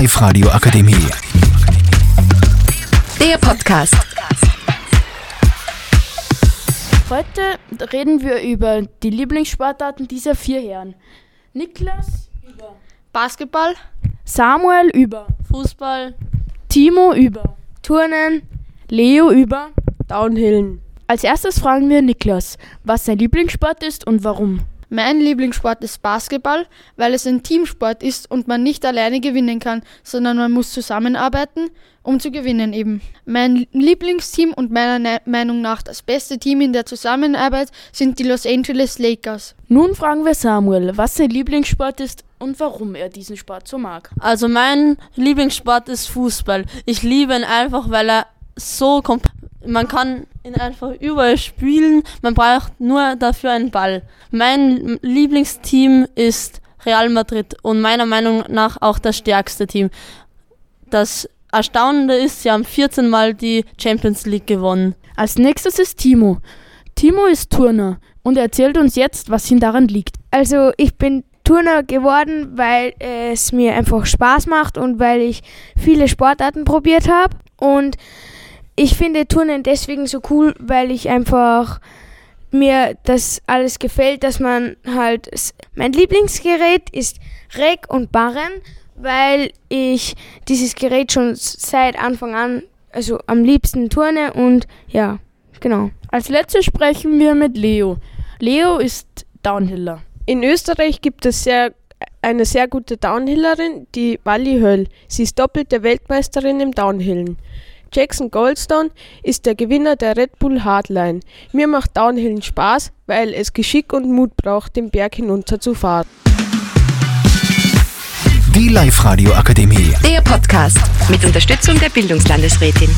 Live-Radio Akademie. Der Podcast. Heute reden wir über die Lieblingssportarten dieser vier Herren. Niklas über Basketball, Samuel über Fußball, Timo über Turnen, Leo über. Downhillen. Als erstes fragen wir Niklas, was sein Lieblingssport ist und warum. Mein Lieblingssport ist Basketball, weil es ein Teamsport ist und man nicht alleine gewinnen kann, sondern man muss zusammenarbeiten, um zu gewinnen eben. Mein Lieblingsteam und meiner Ne- Meinung nach das beste Team in der Zusammenarbeit sind die Los Angeles Lakers. Nun fragen wir Samuel, was sein Lieblingssport ist und warum er diesen Sport so mag. Also mein Lieblingssport ist Fußball. Ich liebe ihn einfach, weil er so komp man kann ihn einfach überall spielen. Man braucht nur dafür einen Ball. Mein Lieblingsteam ist Real Madrid und meiner Meinung nach auch das stärkste Team. Das Erstaunende ist, sie haben 14 Mal die Champions League gewonnen. Als nächstes ist Timo. Timo ist Turner und er erzählt uns jetzt, was ihm daran liegt. Also ich bin Turner geworden, weil es mir einfach Spaß macht und weil ich viele Sportarten probiert habe. Und ich finde Turnen deswegen so cool, weil ich einfach mir das alles gefällt, dass man halt mein Lieblingsgerät ist Reck und Barren, weil ich dieses Gerät schon seit Anfang an also am liebsten turne und ja, genau. Als letztes sprechen wir mit Leo. Leo ist Downhiller. In Österreich gibt es sehr, eine sehr gute Downhillerin, die Wally Höll. Sie ist doppelte Weltmeisterin im Downhillen. Jackson Goldstone ist der Gewinner der Red Bull Hardline. Mir macht Downhillen Spaß, weil es Geschick und Mut braucht, den Berg hinunter zu fahren. Die Live-Radio Akademie. Der Podcast mit Unterstützung der Bildungslandesrätin.